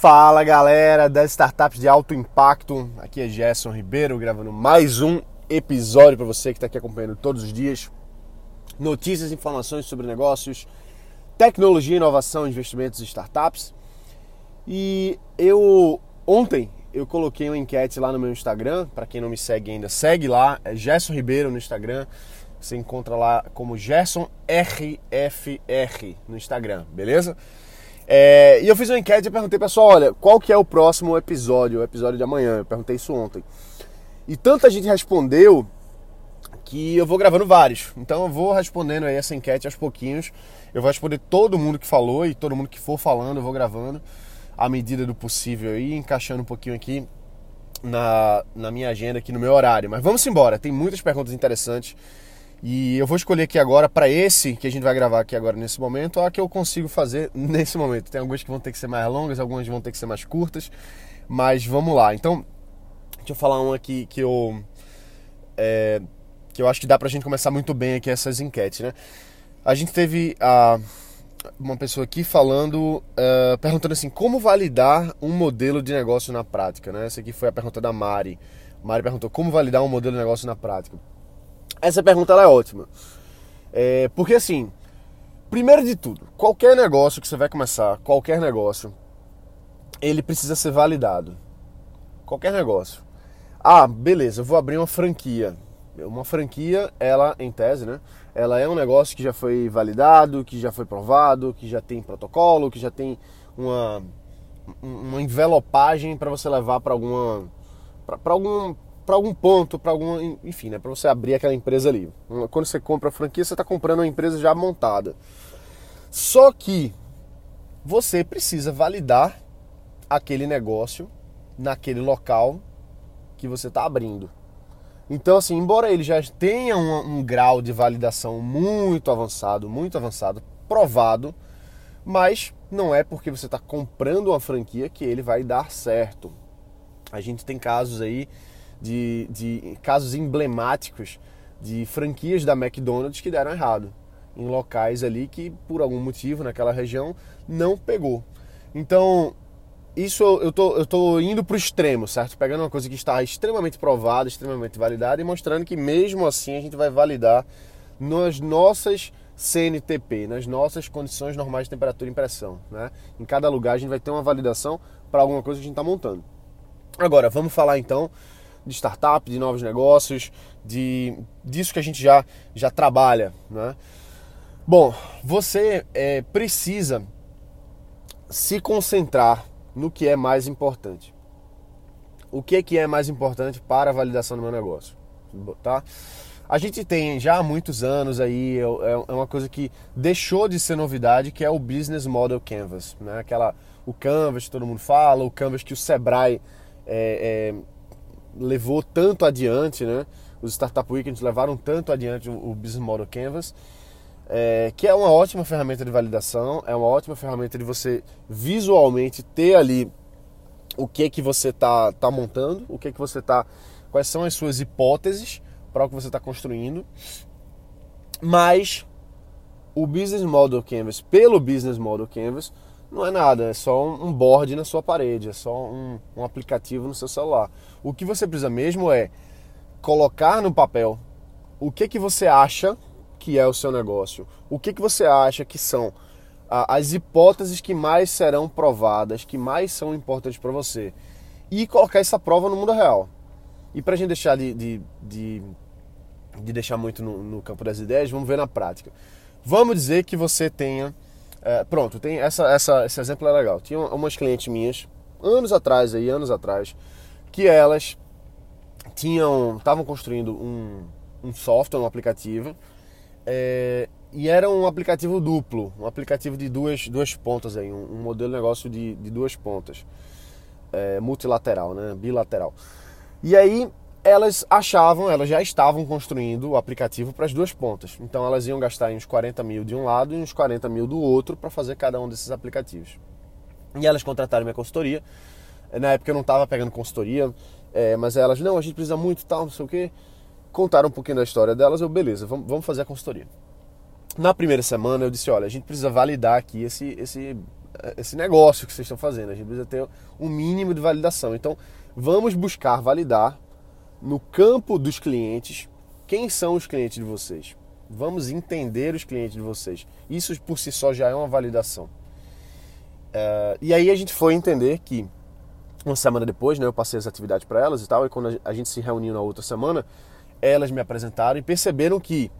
Fala galera das startups de alto impacto, aqui é Gerson Ribeiro gravando mais um episódio para você que está aqui acompanhando todos os dias. Notícias, informações sobre negócios, tecnologia, inovação, investimentos e startups. E eu ontem eu coloquei uma enquete lá no meu Instagram, para quem não me segue ainda, segue lá, é Gerson Ribeiro no Instagram. Você encontra lá como Gerson RFR no Instagram, beleza? É, e eu fiz uma enquete e perguntei, pessoal, olha, qual que é o próximo episódio, o episódio de amanhã? Eu perguntei isso ontem. E tanta gente respondeu que eu vou gravando vários. Então eu vou respondendo aí essa enquete aos pouquinhos. Eu vou responder todo mundo que falou e todo mundo que for falando, eu vou gravando à medida do possível e encaixando um pouquinho aqui na, na minha agenda, aqui no meu horário. Mas vamos embora, tem muitas perguntas interessantes. E eu vou escolher aqui agora para esse que a gente vai gravar aqui agora nesse momento, a que eu consigo fazer nesse momento. Tem algumas que vão ter que ser mais longas, algumas vão ter que ser mais curtas, mas vamos lá. Então, deixa eu falar uma aqui que eu é, que eu acho que dá pra gente começar muito bem aqui essas enquetes, né? A gente teve a uma pessoa aqui falando, uh, perguntando assim, como validar um modelo de negócio na prática, né? Essa aqui foi a pergunta da Mari. Mari perguntou como validar um modelo de negócio na prática. Essa pergunta é ótima. É, porque assim, primeiro de tudo, qualquer negócio que você vai começar, qualquer negócio, ele precisa ser validado. Qualquer negócio. Ah, beleza, eu vou abrir uma franquia. Uma franquia, ela, em tese, né? Ela é um negócio que já foi validado, que já foi provado, que já tem protocolo, que já tem uma, uma envelopagem para você levar para alguma para algum para algum ponto, para algum, enfim, né, para você abrir aquela empresa ali. Quando você compra a franquia, você está comprando uma empresa já montada. Só que você precisa validar aquele negócio naquele local que você está abrindo. Então, assim, embora ele já tenha um, um grau de validação muito avançado, muito avançado, provado, mas não é porque você está comprando uma franquia que ele vai dar certo. A gente tem casos aí de, de casos emblemáticos de franquias da McDonald's que deram errado em locais ali que por algum motivo naquela região não pegou. Então, isso eu tô, eu tô indo pro extremo, certo? Pegando uma coisa que está extremamente provada, extremamente validada e mostrando que mesmo assim a gente vai validar nas nossas CNTP, nas nossas condições normais de temperatura e pressão, né? Em cada lugar a gente vai ter uma validação para alguma coisa que a gente está montando. Agora, vamos falar então de startup, de novos negócios, de disso que a gente já, já trabalha. Né? Bom, você é, precisa se concentrar no que é mais importante. O que, que é mais importante para a validação do meu negócio? Tá? A gente tem já há muitos anos aí, é, é uma coisa que deixou de ser novidade, que é o Business Model Canvas. Né? Aquela, o Canvas que todo mundo fala, o Canvas que o Sebrae é, é, levou tanto adiante, né? Os Startup Weekends levaram tanto adiante o, Business Model Canvas, é, que é uma ótima ferramenta de validação, é uma ótima ferramenta de você visualmente ter ali o que que você tá, tá montando, o que que você tá, quais são as suas hipóteses para o que você está construindo, mas o Business Model Canvas, pelo Business Model Canvas, não é nada, é só um board na sua parede, é só um, um aplicativo no seu celular. O que você precisa mesmo é colocar no papel o que, que você acha que é o seu negócio, o que, que você acha que são as hipóteses que mais serão provadas, que mais são importantes para você, e colocar essa prova no mundo real. E para a gente deixar de, de, de, de, deixar muito no, no campo das ideias, vamos ver na prática. Vamos dizer que você tenha é, pronto, tem essa, essa, esse exemplo é legal. Tinha umas clientes minhas, anos atrás aí, anos atrás, que elas tinham, estavam construindo um, um software, um aplicativo, é, e era um aplicativo duplo, um aplicativo de duas, duas pontas aí, um, um modelo de negócio de, de duas pontas, é, multilateral, né, bilateral. E aí elas achavam, elas já estavam construindo o aplicativo para as duas pontas. Então elas iam gastar uns 40 mil de um lado e uns 40 mil do outro para fazer cada um desses aplicativos. E elas contrataram minha consultoria. Na época eu não estava pegando consultoria, é, mas elas, não, a gente precisa muito tal, não sei o quê. Contaram um pouquinho da história delas, eu, beleza, vamos, vamos fazer a consultoria. Na primeira semana eu disse, olha, a gente precisa validar aqui esse, esse, esse negócio que vocês estão fazendo. A gente precisa ter um mínimo de validação. Então, vamos buscar validar no campo dos clientes quem são os clientes de vocês. Vamos entender os clientes de vocês. Isso por si só já é uma validação. Uh, e aí a gente foi entender que uma semana depois, né, eu passei as atividades para elas e tal, e quando a gente se reuniu na outra semana, elas me apresentaram e perceberam que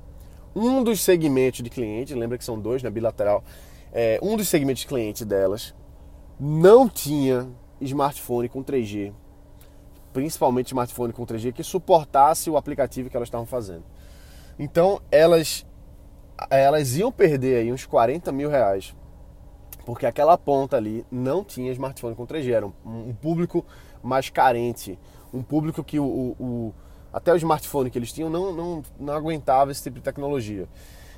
um dos segmentos de cliente, lembra que são dois, né, bilateral, é, um dos segmentos de cliente delas não tinha smartphone com 3G, principalmente smartphone com 3G que suportasse o aplicativo que elas estavam fazendo. Então elas elas iam perder aí uns 40 mil reais porque aquela ponta ali não tinha smartphone com 3G, era um, um público mais carente, um público que o, o, o, até o smartphone que eles tinham não, não, não aguentava esse tipo de tecnologia.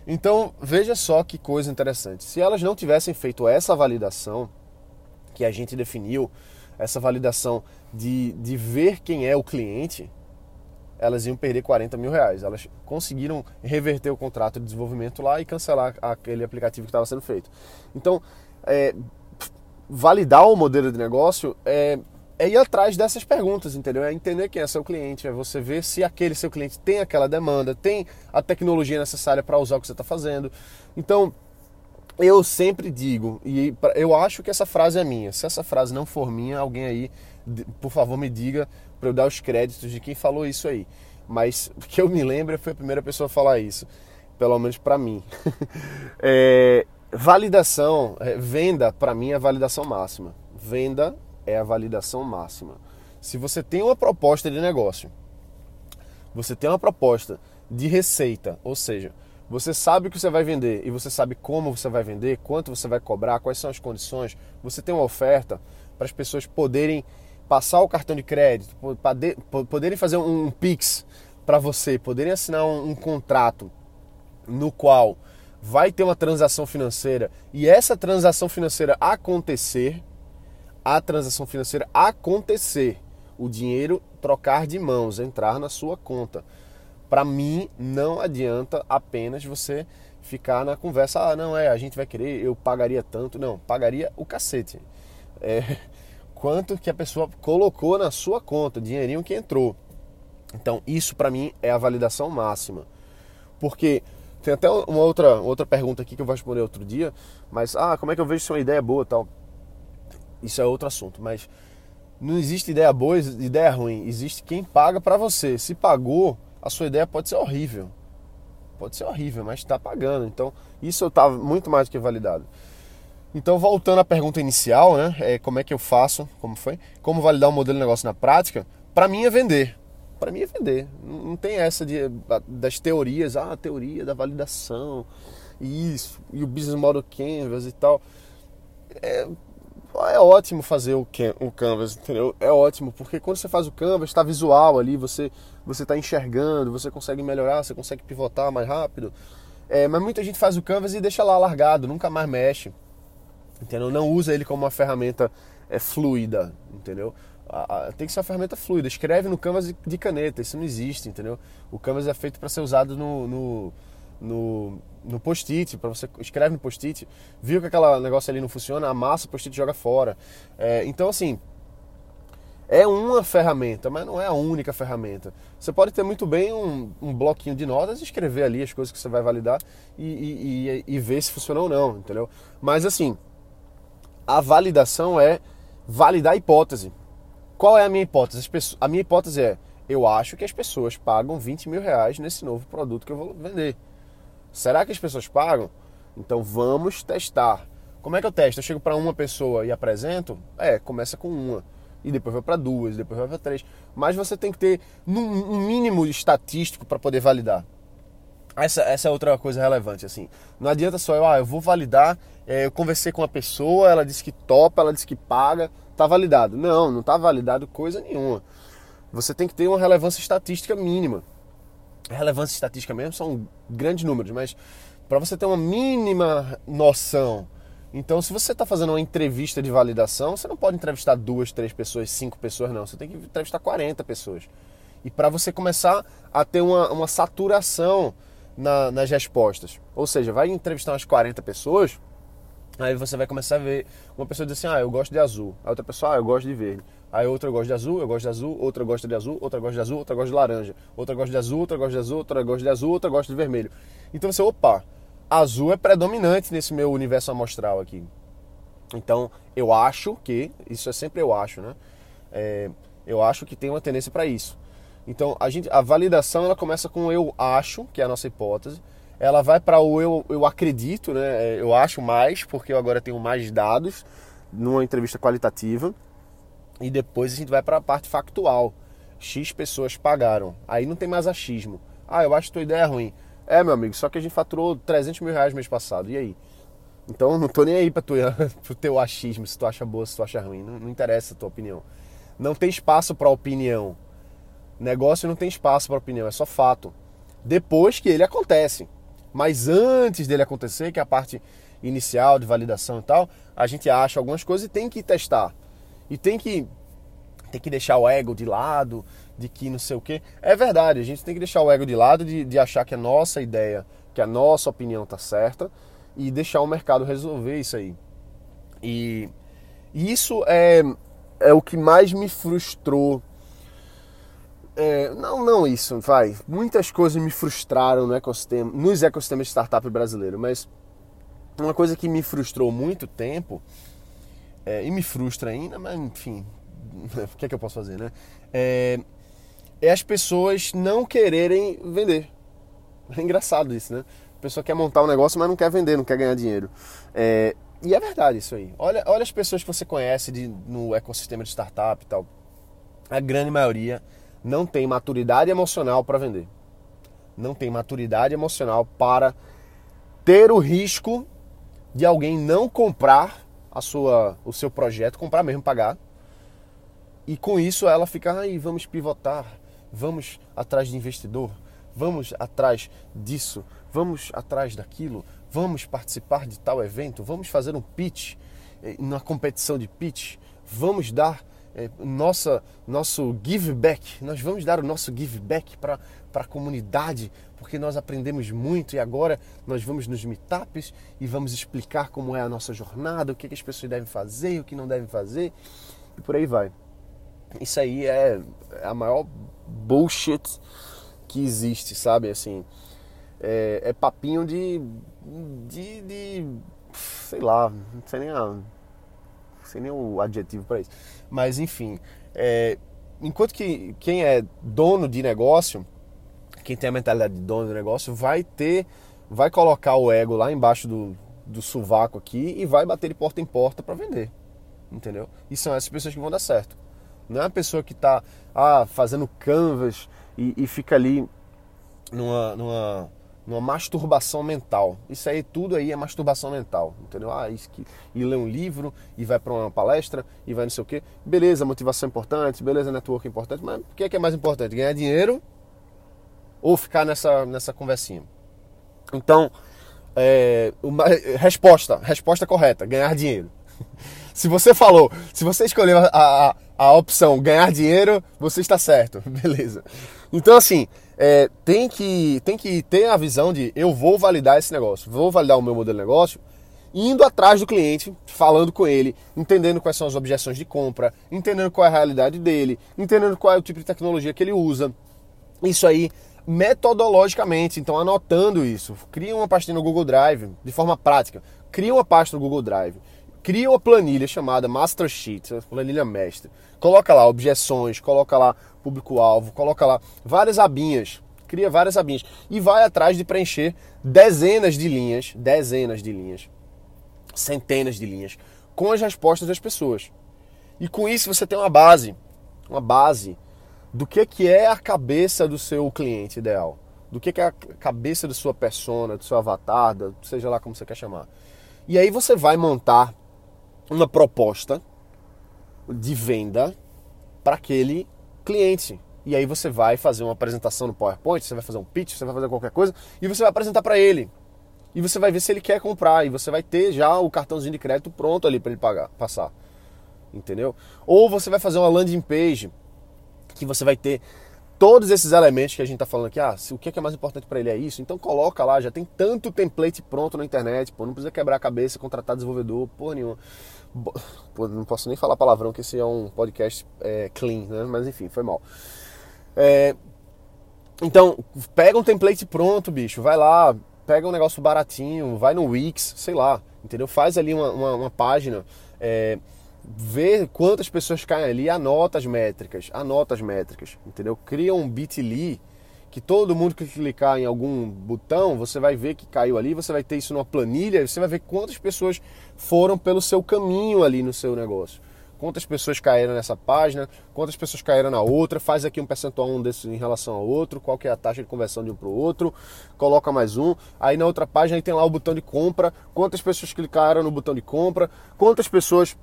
Então veja só que coisa interessante. Se elas não tivessem feito essa validação que a gente definiu, essa validação de, de ver quem é o cliente, elas iam perder 40 mil reais. Elas conseguiram reverter o contrato de desenvolvimento lá e cancelar aquele aplicativo que estava sendo feito. Então, é, validar o modelo de negócio é, é ir atrás dessas perguntas, entendeu? É entender quem é seu cliente, é você ver se aquele seu cliente tem aquela demanda, tem a tecnologia necessária para usar o que você está fazendo. Então, eu sempre digo, e eu acho que essa frase é minha. Se essa frase não for minha, alguém aí, por favor, me diga para eu dar os créditos de quem falou isso aí. Mas que eu me lembro, foi a primeira pessoa a falar isso, pelo menos para mim. é, validação, é, venda, para mim é a validação máxima. Venda é a validação máxima. Se você tem uma proposta de negócio, você tem uma proposta de receita, ou seja, você sabe o que você vai vender e você sabe como você vai vender, quanto você vai cobrar, quais são as condições. Você tem uma oferta para as pessoas poderem passar o cartão de crédito, poderem fazer um Pix para você, poderem assinar um, um contrato no qual vai ter uma transação financeira e essa transação financeira acontecer, a transação financeira acontecer, o dinheiro trocar de mãos, entrar na sua conta. Para mim, não adianta apenas você ficar na conversa, ah, não, é, a gente vai querer, eu pagaria tanto. Não, pagaria o cacete. É, quanto que a pessoa colocou na sua conta, dinheirinho que entrou. Então, isso para mim é a validação máxima. Porque tem até uma outra, outra pergunta aqui que eu vou responder outro dia, mas, ah, como é que eu vejo se é uma ideia boa tal? Isso é outro assunto, mas não existe ideia boa ideia ruim. Existe quem paga para você. Se pagou, a sua ideia pode ser horrível. Pode ser horrível, mas está pagando. Então, isso eu estava muito mais do que validado. Então, voltando à pergunta inicial, né? É, como é que eu faço? Como foi? Como validar um modelo de negócio na prática? Para mim é vender. Para mim é vender. Não tem essa de, das teorias, ah, a teoria da validação, isso, e o business model canvas e tal. É, é ótimo fazer o, o canvas, entendeu? É ótimo, porque quando você faz o canvas, está visual ali, você você está enxergando, você consegue melhorar, você consegue pivotar mais rápido. É, mas muita gente faz o canvas e deixa lá largado, nunca mais mexe, entendeu? Não usa ele como uma ferramenta é, fluida, entendeu? Tem que ser uma ferramenta fluida. Escreve no canvas de caneta, isso não existe, entendeu? O canvas é feito para ser usado no, no no, no post-it, para você escreve no post-it, viu que aquele negócio ali não funciona, amassa o post-it joga fora. É, então, assim, é uma ferramenta, mas não é a única ferramenta. Você pode ter muito bem um, um bloquinho de notas e escrever ali as coisas que você vai validar e, e, e, e ver se funciona ou não, entendeu? Mas, assim, a validação é validar a hipótese. Qual é a minha hipótese? A minha hipótese é: eu acho que as pessoas pagam 20 mil reais nesse novo produto que eu vou vender. Será que as pessoas pagam? Então vamos testar. Como é que eu testo? Eu chego para uma pessoa e apresento? É, começa com uma. E depois vai para duas, depois vai para três. Mas você tem que ter um mínimo estatístico para poder validar. Essa, essa é outra coisa relevante, assim. Não adianta só eu, ah, eu vou validar, é, eu conversei com a pessoa, ela disse que topa, ela disse que paga, tá validado. Não, não tá validado coisa nenhuma. Você tem que ter uma relevância estatística mínima relevância estatística mesmo são grandes números, mas para você ter uma mínima noção. Então, se você está fazendo uma entrevista de validação, você não pode entrevistar duas, três pessoas, cinco pessoas, não. Você tem que entrevistar 40 pessoas. E para você começar a ter uma, uma saturação na, nas respostas. Ou seja, vai entrevistar umas 40 pessoas, Aí você vai começar a ver uma pessoa diz assim: "Ah, eu gosto de azul". A outra pessoa: "Ah, eu gosto de verde". Aí outra gosta de azul, eu gosto de azul, outra gosta de azul, outra gosta de azul, outra gosta de laranja, outra gosta de azul, outra gosta de azul, outra gosta de azul, outra gosta de vermelho. Então você, opa, azul é predominante nesse meu universo amostral aqui. Então eu acho que, isso é sempre eu acho, né? É, eu acho que tem uma tendência para isso. Então a, gente, a validação ela começa com eu acho, que é a nossa hipótese, ela vai para o eu, eu acredito, né? Eu acho mais, porque eu agora tenho mais dados numa entrevista qualitativa e depois a gente vai para a parte factual. X pessoas pagaram. Aí não tem mais achismo. Ah, eu acho que tua ideia é ruim. É, meu amigo, só que a gente faturou 300 mil reais mês passado. E aí? Então não tô nem aí para pro teu achismo, se tu acha boa, se tu acha ruim. Não, não interessa a tua opinião. Não tem espaço para opinião. Negócio não tem espaço para opinião, é só fato. Depois que ele acontece. Mas antes dele acontecer, que é a parte inicial de validação e tal, a gente acha algumas coisas e tem que testar. E tem que, tem que deixar o ego de lado, de que não sei o quê. É verdade, a gente tem que deixar o ego de lado de, de achar que a nossa ideia, que a nossa opinião tá certa e deixar o mercado resolver isso aí. E, e isso é, é o que mais me frustrou. É, não, não isso, vai. Muitas coisas me frustraram no ecossistema, nos ecossistemas de startup brasileiro, mas uma coisa que me frustrou muito tempo é, e me frustra ainda, mas enfim, o que é que eu posso fazer, né? É, é as pessoas não quererem vender. É engraçado isso, né? A pessoa quer montar um negócio, mas não quer vender, não quer ganhar dinheiro. É, e é verdade isso aí. Olha, olha as pessoas que você conhece de, no ecossistema de startup e tal. A grande maioria não tem maturidade emocional para vender. Não tem maturidade emocional para ter o risco de alguém não comprar a sua, o seu projeto, comprar mesmo, pagar. E com isso ela fica, aí vamos pivotar, vamos atrás de investidor, vamos atrás disso, vamos atrás daquilo, vamos participar de tal evento, vamos fazer um pitch, eh, na competição de pitch, vamos dar nossa, nosso give back, nós vamos dar o nosso give back para a comunidade, porque nós aprendemos muito e agora nós vamos nos meetups e vamos explicar como é a nossa jornada, o que, que as pessoas devem fazer, o que não devem fazer e por aí vai. Isso aí é, é a maior bullshit que existe, sabe? Assim, é, é papinho de, de, de, sei lá, não sei nem a sei nem o adjetivo para isso. Mas enfim, é, enquanto que quem é dono de negócio, quem tem a mentalidade de dono de negócio, vai ter, vai colocar o ego lá embaixo do, do sovaco aqui e vai bater de porta em porta para vender. Entendeu? E são essas pessoas que vão dar certo. Não é a pessoa que está ah, fazendo canvas e, e fica ali numa, numa numa masturbação mental. Isso aí tudo aí é masturbação mental, entendeu? Ah, isso que e lê um livro e vai para uma palestra e vai não sei o quê. Beleza, motivação é importante, beleza, network é importante, mas o que é que é mais importante? Ganhar dinheiro ou ficar nessa nessa conversinha? Então, é, uma, resposta, resposta correta, ganhar dinheiro. se você falou, se você escolheu a, a, a opção ganhar dinheiro, você está certo, beleza. Então assim, é, tem, que, tem que ter a visão de eu vou validar esse negócio, vou validar o meu modelo de negócio, indo atrás do cliente, falando com ele, entendendo quais são as objeções de compra, entendendo qual é a realidade dele, entendendo qual é o tipo de tecnologia que ele usa. Isso aí metodologicamente, então anotando isso. Cria uma pastinha no Google Drive de forma prática. Cria uma pasta no Google Drive. Cria uma planilha chamada Master Sheet, planilha mestre. Coloca lá objeções, coloca lá público-alvo, coloca lá várias abinhas, cria várias abinhas e vai atrás de preencher dezenas de linhas, dezenas de linhas, centenas de linhas com as respostas das pessoas. E com isso você tem uma base, uma base do que, que é a cabeça do seu cliente ideal, do que, que é a cabeça da sua persona, do seu avatar, seja lá como você quer chamar. E aí você vai montar uma proposta de venda para aquele cliente. E aí você vai fazer uma apresentação no PowerPoint, você vai fazer um pitch, você vai fazer qualquer coisa e você vai apresentar para ele. E você vai ver se ele quer comprar e você vai ter já o cartãozinho de crédito pronto ali para ele pagar, passar. Entendeu? Ou você vai fazer uma landing page que você vai ter todos esses elementos que a gente está falando aqui, ah, o que é, que é mais importante para ele é isso, então coloca lá, já tem tanto template pronto na internet, pô, não precisa quebrar a cabeça, contratar desenvolvedor, porra nenhuma. Pô, não posso nem falar palavrão, que esse é um podcast é, clean, né? Mas enfim, foi mal. É, então, pega um template pronto, bicho, vai lá, pega um negócio baratinho, vai no Wix, sei lá, entendeu? Faz ali uma, uma, uma página, é, vê quantas pessoas caem ali, anota as métricas, anota as métricas, entendeu? Cria um bit.ly que todo mundo que clicar em algum botão, você vai ver que caiu ali, você vai ter isso numa planilha, você vai ver quantas pessoas foram pelo seu caminho ali no seu negócio. Quantas pessoas caíram nessa página, quantas pessoas caíram na outra, faz aqui um percentual um desses em relação ao outro, qual que é a taxa de conversão de um para o outro, coloca mais um. Aí na outra página aí tem lá o botão de compra, quantas pessoas clicaram no botão de compra, quantas pessoas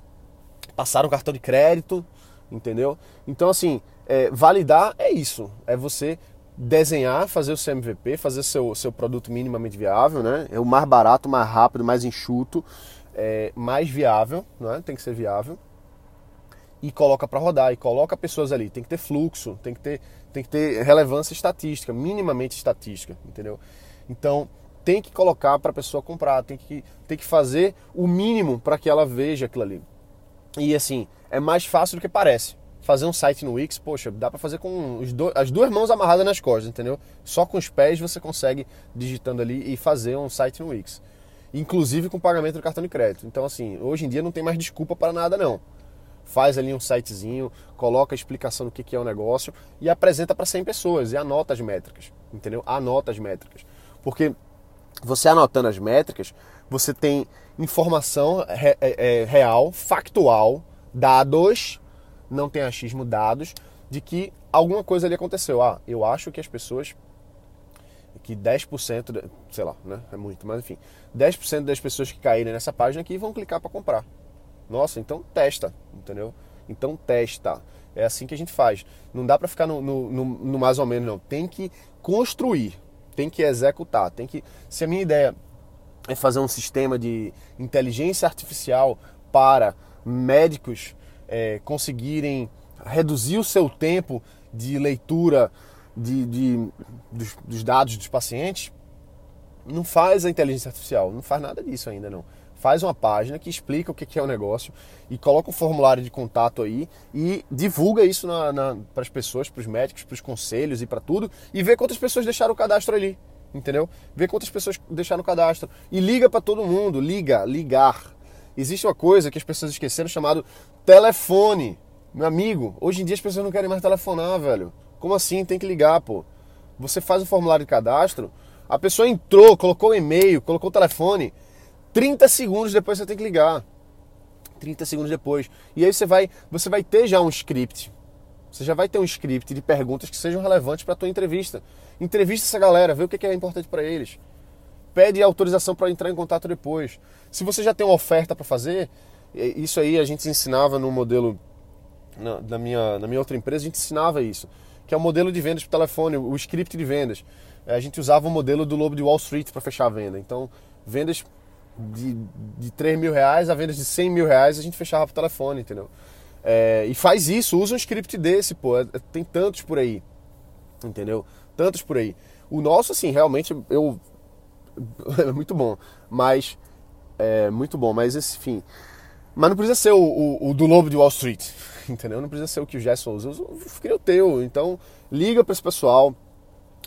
passaram o cartão de crédito, entendeu? Então, assim, é, validar é isso. É você desenhar, fazer o seu MVP, fazer seu, seu produto minimamente viável, né? É o mais barato, mais rápido, mais enxuto, é, mais viável, né? Tem que ser viável. E coloca para rodar, e coloca pessoas ali. Tem que ter fluxo, tem que ter, tem que ter relevância estatística, minimamente estatística, entendeu? Então, tem que colocar para a pessoa comprar, tem que, tem que fazer o mínimo para que ela veja aquilo ali. E assim, é mais fácil do que parece. Fazer um site no Wix, poxa, dá para fazer com do, as duas mãos amarradas nas costas, entendeu? Só com os pés você consegue digitando ali e fazer um site no Wix. Inclusive com pagamento do cartão de crédito. Então assim, hoje em dia não tem mais desculpa para nada não. Faz ali um sitezinho, coloca a explicação do que é o negócio e apresenta para 100 pessoas e anota as métricas, entendeu? Anota as métricas. Porque você anotando as métricas, você tem informação re, é, é, real, factual, dados, não tem achismo, dados, de que alguma coisa ali aconteceu. Ah, eu acho que as pessoas, que 10%, sei lá, né? É muito, mas enfim, 10% das pessoas que caírem nessa página aqui vão clicar para comprar. Nossa, então testa, entendeu? Então testa. É assim que a gente faz. Não dá para ficar no, no, no, no mais ou menos, não. Tem que construir, tem que executar, tem que. Se a minha ideia é fazer um sistema de inteligência artificial para médicos é, conseguirem reduzir o seu tempo de leitura de, de dos, dos, dados dos pacientes, não faz a inteligência artificial, não faz nada disso ainda não. Faz uma página que explica o que é o negócio e coloca um formulário de contato aí e divulga isso para as pessoas, para os médicos, para os conselhos e para tudo e vê quantas pessoas deixaram o cadastro ali entendeu? Vê quantas pessoas deixaram o cadastro e liga para todo mundo, liga, ligar. Existe uma coisa que as pessoas esqueceram chamado telefone. Meu amigo, hoje em dia as pessoas não querem mais telefonar, velho. Como assim? Tem que ligar, pô. Você faz o formulário de cadastro, a pessoa entrou, colocou o e-mail, colocou o telefone, 30 segundos depois você tem que ligar. 30 segundos depois. E aí você vai, você vai ter já um script. Você já vai ter um script de perguntas que sejam relevantes para a tua entrevista. Entrevista essa galera, vê o que é importante para eles. Pede autorização para entrar em contato depois. Se você já tem uma oferta para fazer, isso aí a gente ensinava no modelo na, na, minha, na minha outra empresa, a gente ensinava isso, que é o modelo de vendas por telefone, o script de vendas. É, a gente usava o modelo do lobo de Wall Street para fechar a venda. Então, vendas de, de 3 mil reais a vendas de 100 mil reais a gente fechava por telefone, entendeu? É, e faz isso, usa um script desse, pô. É, tem tantos por aí, entendeu? tantos por aí. O nosso, assim, realmente eu. é muito bom. Mas. É muito bom, mas esse fim. Mas não precisa ser o, o, o, do Lobo de Wall Street, entendeu? Não precisa ser o que o Gerson usa. Eu queria o teu. Então, liga para esse pessoal,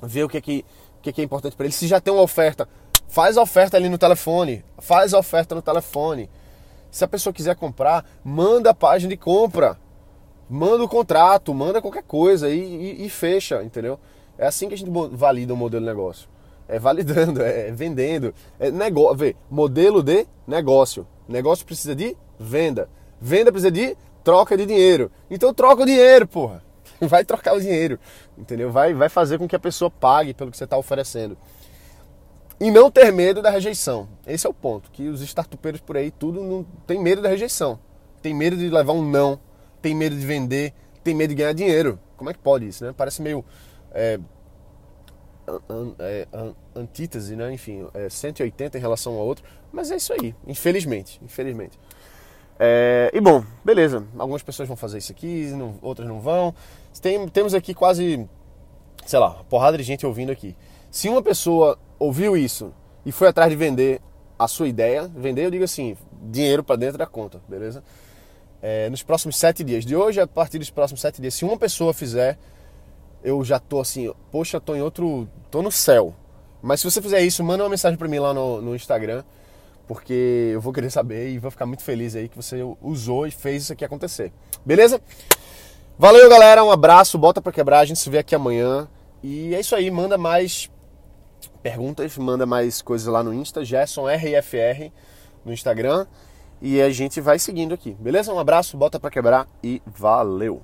vê o que é, que, que é, que é importante para eles. Se já tem uma oferta, faz a oferta ali no telefone. Faz a oferta no telefone. Se a pessoa quiser comprar, manda a página de compra. Manda o contrato, manda qualquer coisa e, e, e fecha, entendeu? É assim que a gente valida um modelo de negócio. É validando, é vendendo. É negócio, vê, modelo de negócio. Negócio precisa de venda. Venda precisa de troca de dinheiro. Então troca o dinheiro, porra. Vai trocar o dinheiro, entendeu? Vai, vai fazer com que a pessoa pague pelo que você está oferecendo. E não ter medo da rejeição. Esse é o ponto. Que os startupeiros por aí, tudo não tem medo da rejeição. Tem medo de levar um não. Tem medo de vender. Tem medo de ganhar dinheiro. Como é que pode isso, né? Parece meio é, é, antítese, né? enfim, é 180 em relação ao outro, mas é isso aí, infelizmente, infelizmente. É, e bom, beleza, algumas pessoas vão fazer isso aqui, não, outras não vão. Tem, temos aqui quase sei lá, porrada de gente ouvindo aqui. Se uma pessoa ouviu isso e foi atrás de vender a sua ideia, vender eu digo assim, dinheiro para dentro da conta, beleza? É, nos próximos sete dias, de hoje a partir dos próximos sete dias, se uma pessoa fizer, eu já tô assim, poxa, tô em outro, tô no céu. Mas se você fizer isso, manda uma mensagem para mim lá no, no Instagram, porque eu vou querer saber e vou ficar muito feliz aí que você usou e fez isso aqui acontecer. Beleza? Valeu, galera. Um abraço. Bota pra quebrar. A gente se vê aqui amanhã. E é isso aí. Manda mais perguntas, manda mais coisas lá no Insta. Gerson RFR no Instagram. E a gente vai seguindo aqui. Beleza? Um abraço. Bota pra quebrar e valeu.